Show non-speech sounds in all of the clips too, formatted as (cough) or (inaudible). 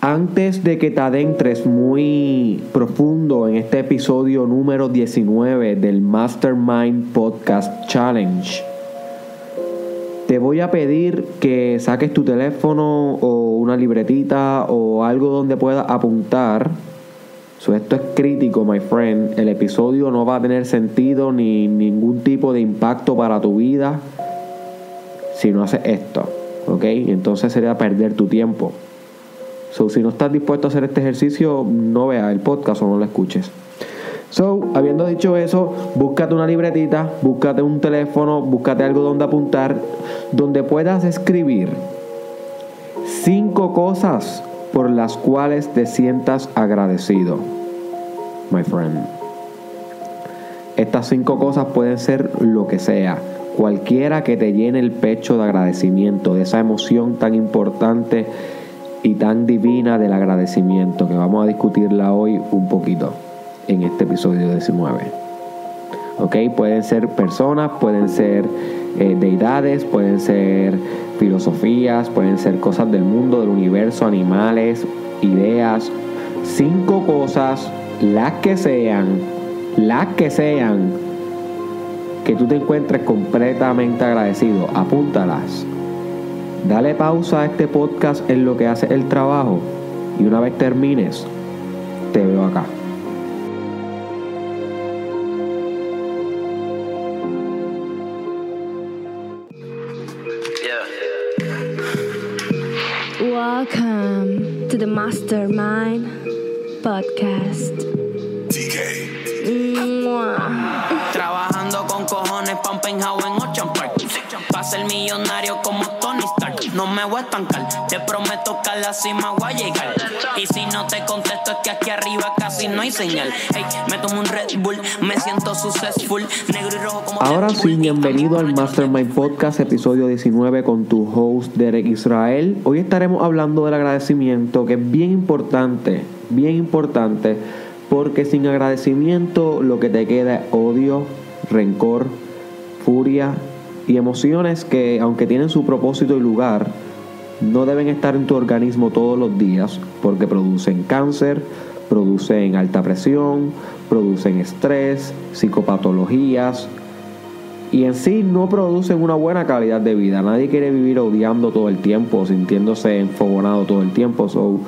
Antes de que te adentres muy profundo en este episodio número 19 del Mastermind Podcast Challenge, te voy a pedir que saques tu teléfono o una libretita o algo donde puedas apuntar. esto es crítico, my friend. El episodio no va a tener sentido ni ningún tipo de impacto para tu vida si no haces esto. ¿Ok? Entonces sería perder tu tiempo. So, si no estás dispuesto a hacer este ejercicio, no veas el podcast o no lo escuches. So, habiendo dicho eso, búscate una libretita, búscate un teléfono, búscate algo donde apuntar, donde puedas escribir cinco cosas por las cuales te sientas agradecido, my friend. Estas cinco cosas pueden ser lo que sea, cualquiera que te llene el pecho de agradecimiento, de esa emoción tan importante y tan divina del agradecimiento que vamos a discutirla hoy un poquito en este episodio 19. ¿Ok? Pueden ser personas, pueden ser eh, deidades, pueden ser filosofías, pueden ser cosas del mundo, del universo, animales, ideas. Cinco cosas, las que sean, las que sean, que tú te encuentres completamente agradecido. Apúntalas Dale pausa a este podcast en lo que hace el trabajo y una vez termines, te veo acá. Welcome to the Mastermind Podcast. Trabajando con cojones, Pampenhau en Ocean Park. Para ser millonario como Te prometo que a la cima voy a llegar. Y si no te contesto es que aquí arriba casi no hay señal. Hey, me tomo un Red Bull, me siento successful. Negro y rojo como Ahora sí, bienvenido al Mastermind Podcast, episodio 19 con tu host Derek Israel. Hoy estaremos hablando del agradecimiento, que es bien importante, bien importante, porque sin agradecimiento lo que te queda es odio, rencor, furia y emociones que, aunque tienen su propósito y lugar, no deben estar en tu organismo todos los días porque producen cáncer, producen alta presión, producen estrés, psicopatologías y en sí no producen una buena calidad de vida. Nadie quiere vivir odiando todo el tiempo, sintiéndose enfogonado todo el tiempo. So,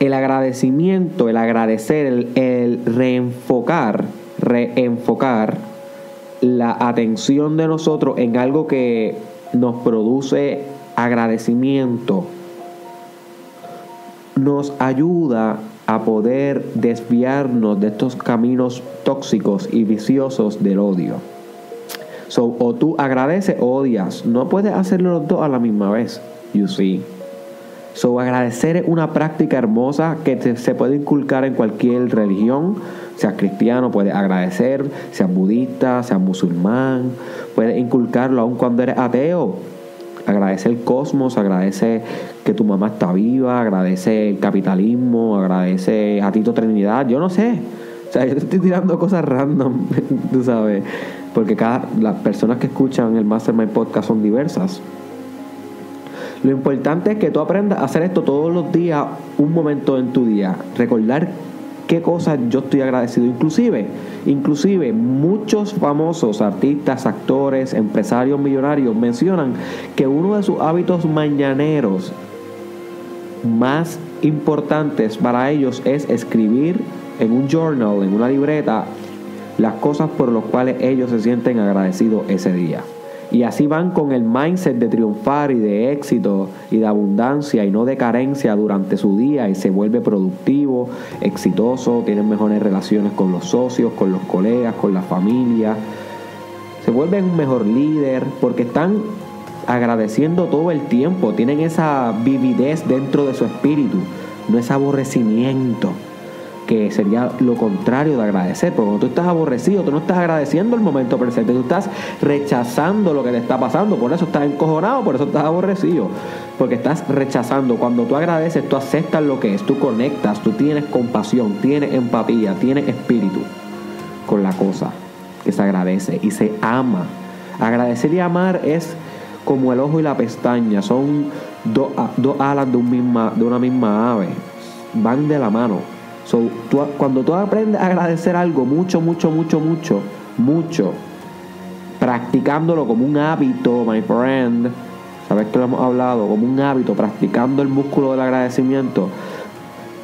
el agradecimiento, el agradecer, el, el reenfocar, reenfocar la atención de nosotros en algo que nos produce agradecimiento nos ayuda a poder desviarnos de estos caminos tóxicos y viciosos del odio. So, o tú agradeces o odias. No puedes hacerlo los dos a la misma vez. You see. So, agradecer es una práctica hermosa que se puede inculcar en cualquier religión Seas cristiano, puedes agradecer, seas budista, seas musulmán, puedes inculcarlo aun cuando eres ateo. Agradece el cosmos, agradece que tu mamá está viva, agradece el capitalismo, agradece a Tito Trinidad, yo no sé. O sea, yo te estoy tirando cosas random, (laughs) tú sabes, porque cada, las personas que escuchan el Mastermind Podcast son diversas. Lo importante es que tú aprendas a hacer esto todos los días, un momento en tu día. Recordar qué cosas yo estoy agradecido. Inclusive, inclusive muchos famosos artistas, actores, empresarios millonarios mencionan que uno de sus hábitos mañaneros más importantes para ellos es escribir en un journal, en una libreta, las cosas por las cuales ellos se sienten agradecidos ese día. Y así van con el mindset de triunfar y de éxito y de abundancia y no de carencia durante su día y se vuelve productivo, exitoso, tienen mejores relaciones con los socios, con los colegas, con la familia. Se vuelven un mejor líder porque están agradeciendo todo el tiempo, tienen esa vividez dentro de su espíritu, no es aborrecimiento que sería lo contrario de agradecer. Porque cuando tú estás aborrecido, tú no estás agradeciendo el momento presente, tú estás rechazando lo que te está pasando. Por eso estás encojonado, por eso estás aborrecido. Porque estás rechazando. Cuando tú agradeces, tú aceptas lo que es, tú conectas, tú tienes compasión, tienes empatía, tienes espíritu con la cosa que se agradece y se ama. Agradecer y amar es como el ojo y la pestaña, son dos, dos alas de, un misma, de una misma ave van de la mano. So, tú- cuando tú aprendes a agradecer algo mucho, mucho, mucho, mucho, mucho, practicándolo como un hábito, my friend, sabes que lo hemos hablado, como un hábito, practicando el músculo del agradecimiento,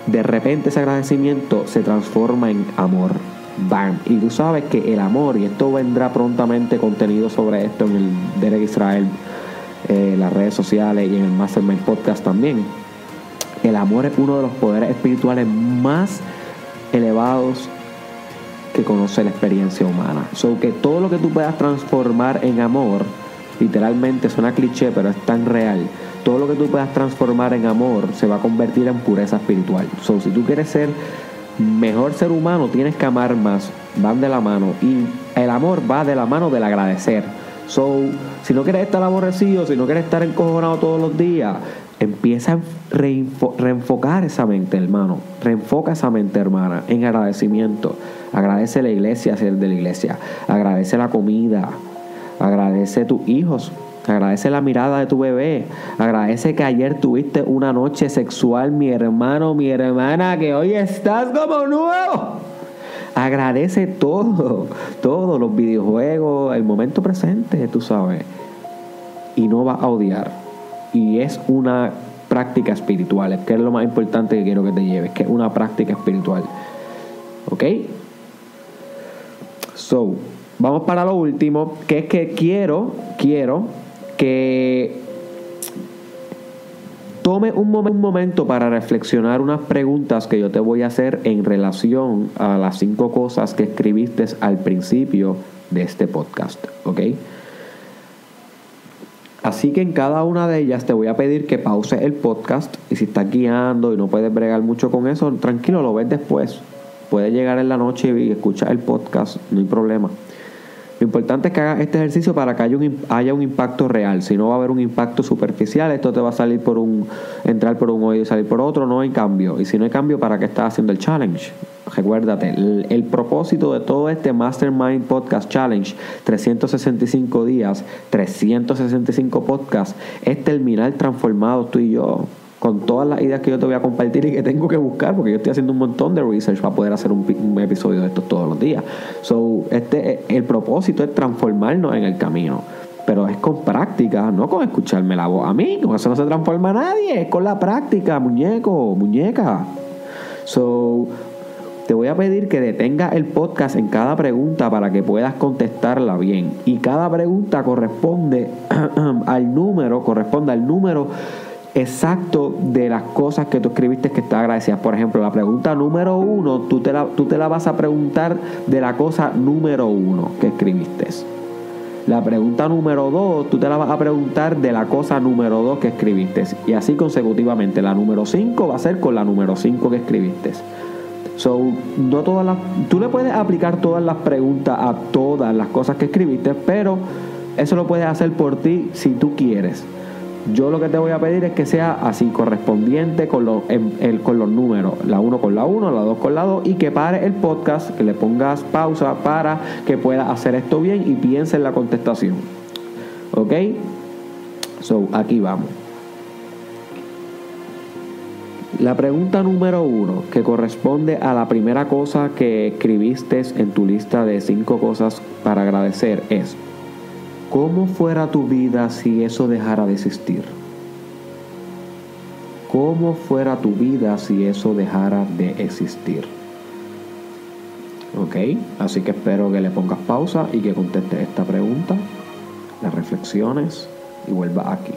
de repente ese agradecimiento se transforma en amor. Bam. Y tú sabes que el amor, y esto vendrá prontamente contenido sobre esto en el Derek Israel, eh, las redes sociales y en el Mastermind Podcast también. El amor es uno de los poderes espirituales más elevados que conoce la experiencia humana. So que todo lo que tú puedas transformar en amor, literalmente suena cliché, pero es tan real. Todo lo que tú puedas transformar en amor se va a convertir en pureza espiritual. So si tú quieres ser mejor ser humano, tienes que amar más. Van de la mano. Y el amor va de la mano del agradecer. So, si no quieres estar aborrecido, si no quieres estar encojonado todos los días, empieza a reenfo- reenfocar esa mente, hermano. Reenfoca esa mente, hermana, en agradecimiento. Agradece la iglesia, ser de la iglesia. Agradece la comida. Agradece tus hijos. Agradece la mirada de tu bebé. Agradece que ayer tuviste una noche sexual, mi hermano, mi hermana, que hoy estás como nuevo. Agradece todo, todo, los videojuegos, el momento presente, tú sabes. Y no vas a odiar. Y es una práctica espiritual, es que es lo más importante que quiero que te lleves, que es una práctica espiritual. ¿Ok? So, vamos para lo último, que es que quiero, quiero que tome un, momen- un momento para reflexionar unas preguntas que yo te voy a hacer en relación a las cinco cosas que escribiste al principio de este podcast, ¿ok? Así que en cada una de ellas te voy a pedir que pause el podcast y si estás guiando y no puedes bregar mucho con eso, tranquilo, lo ves después. Puedes llegar en la noche y escuchar el podcast, no hay problema. Lo importante es que hagas este ejercicio para que haya un, haya un impacto real. Si no va a haber un impacto superficial, esto te va a salir por un, entrar por un oído y salir por otro, no hay cambio. Y si no hay cambio, ¿para qué estás haciendo el challenge? Recuérdate, el, el propósito de todo este Mastermind Podcast Challenge, 365 días, 365 podcasts, es terminar transformados tú y yo con todas las ideas que yo te voy a compartir y que tengo que buscar, porque yo estoy haciendo un montón de research para poder hacer un, pi- un episodio de estos todos los días. So, este, el propósito es transformarnos en el camino. Pero es con práctica, no con escucharme la voz a mí, con eso no se transforma nadie, es con la práctica, muñeco, muñeca. So, te voy a pedir que detengas el podcast en cada pregunta para que puedas contestarla bien. Y cada pregunta corresponde (clears throat) al número, corresponde al número exacto de las cosas que tú escribiste que estás agradecidas. Por ejemplo, la pregunta número uno, tú te la, tú te la vas a preguntar de la cosa número uno que escribiste. La pregunta número dos, tú te la vas a preguntar de la cosa número dos que escribiste. Y así consecutivamente. La número cinco va a ser con la número cinco que escribiste. So, no todas las, tú le puedes aplicar todas las preguntas a todas las cosas que escribiste, pero eso lo puedes hacer por ti si tú quieres. Yo lo que te voy a pedir es que sea así correspondiente con los, el- con los números, la 1 con la 1, la 2 con la 2, y que pare el podcast, que le pongas pausa para que puedas hacer esto bien y piense en la contestación. ¿Ok? So, aquí vamos. La pregunta número uno, que corresponde a la primera cosa que escribiste en tu lista de cinco cosas para agradecer, es, ¿cómo fuera tu vida si eso dejara de existir? ¿Cómo fuera tu vida si eso dejara de existir? Ok, así que espero que le pongas pausa y que contestes esta pregunta, las reflexiones y vuelva aquí.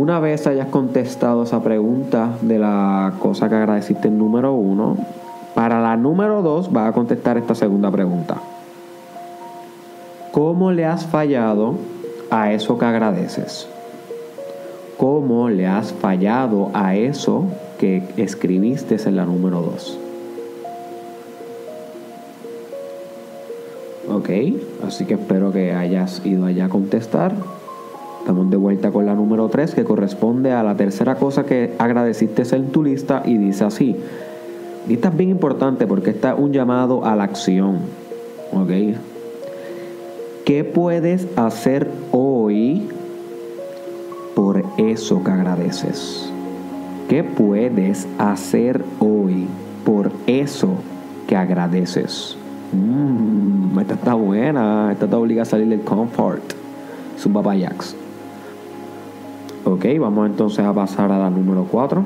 Una vez hayas contestado esa pregunta de la cosa que agradeciste en número uno, para la número dos vas a contestar esta segunda pregunta. ¿Cómo le has fallado a eso que agradeces? ¿Cómo le has fallado a eso que escribiste en la número dos? Ok, así que espero que hayas ido allá a contestar. Estamos de vuelta con la número 3 que corresponde a la tercera cosa que agradeciste en tu lista y dice así. Y esta es bien importante porque está un llamado a la acción. ¿Ok? ¿Qué puedes hacer hoy por eso que agradeces? ¿Qué puedes hacer hoy por eso que agradeces? Mmm, esta está buena. Esta te obliga a salir del comfort. Su papayax. Ok, vamos entonces a pasar a la número 4.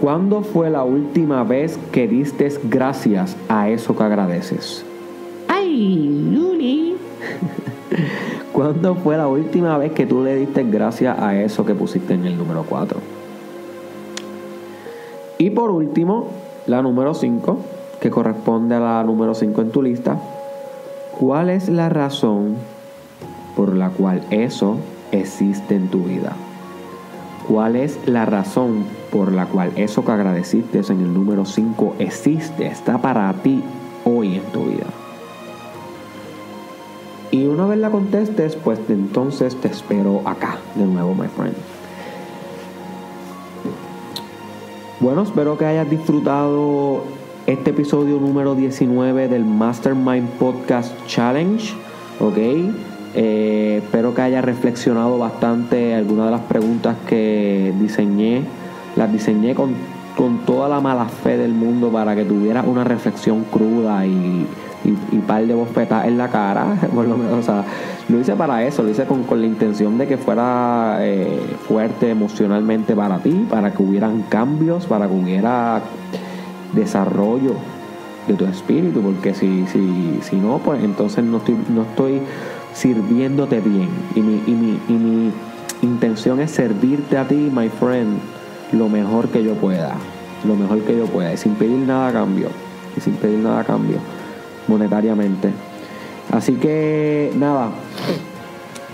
¿Cuándo fue la última vez que diste gracias a eso que agradeces? ¡Ay, Luli! (laughs) ¿Cuándo fue la última vez que tú le diste gracias a eso que pusiste en el número 4? Y por último, la número 5, que corresponde a la número 5 en tu lista. ¿Cuál es la razón por la cual eso existe en tu vida? ¿Cuál es la razón por la cual eso que agradeciste en el número 5 existe, está para ti hoy en tu vida? Y una vez la contestes, pues entonces te espero acá de nuevo, my friend. Bueno, espero que hayas disfrutado este episodio número 19 del Mastermind Podcast Challenge. Ok. Eh, espero que hayas reflexionado bastante algunas de las preguntas que diseñé. Las diseñé con, con toda la mala fe del mundo para que tuvieras una reflexión cruda y y, y par de bofetas en la cara, (laughs) por lo menos, lo hice para eso, lo hice con, con la intención de que fuera eh, fuerte emocionalmente para ti, para que hubieran cambios, para que hubiera desarrollo de tu espíritu, porque si, si, si no, pues entonces no estoy, no estoy sirviéndote bien. Y mi, y, mi, y mi intención es servirte a ti, my friend, lo mejor que yo pueda. Lo mejor que yo pueda. Y sin pedir nada a cambio. Y sin pedir nada a cambio monetariamente. Así que nada,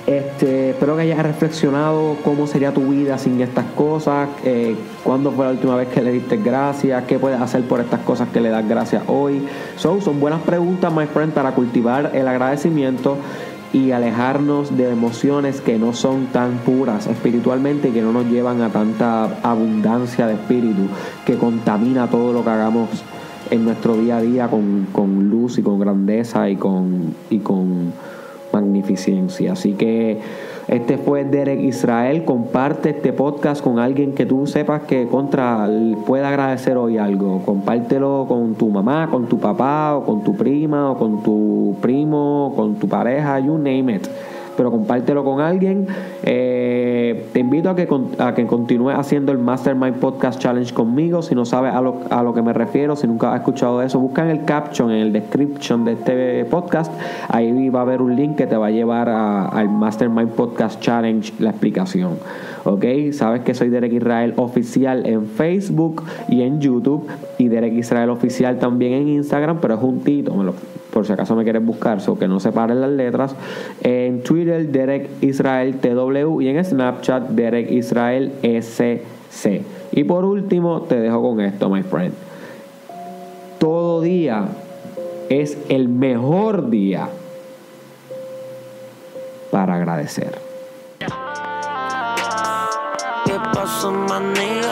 este, espero que hayas reflexionado cómo sería tu vida sin estas cosas, eh, cuándo fue la última vez que le diste gracias, qué puedes hacer por estas cosas que le das gracias hoy. So, son buenas preguntas, my friend, para cultivar el agradecimiento y alejarnos de emociones que no son tan puras espiritualmente y que no nos llevan a tanta abundancia de espíritu que contamina todo lo que hagamos en nuestro día a día con, con luz y con grandeza y con, y con magnificencia. Así que este fue Derek Israel. Comparte este podcast con alguien que tú sepas que contra pueda agradecer hoy algo. Compártelo con tu mamá, con tu papá, o con tu prima, o con tu primo, o con tu pareja, you name it pero compártelo con alguien. Eh, te invito a que, a que continúes haciendo el Mastermind Podcast Challenge conmigo. Si no sabes a lo, a lo que me refiero, si nunca has escuchado eso, busca en el caption, en el description de este podcast. Ahí va a haber un link que te va a llevar al Mastermind Podcast Challenge, la explicación. ¿Ok? Sabes que soy Derek Israel Oficial en Facebook y en YouTube. Y Derek Israel Oficial también en Instagram, pero es juntito. Me lo por si acaso me quieres buscar, so que no separen las letras. En Twitter, Derek Israel TW y en Snapchat, Derek Israel SC. Y por último, te dejo con esto, my friend. Todo día es el mejor día para agradecer. ¿Qué pasó, manilla?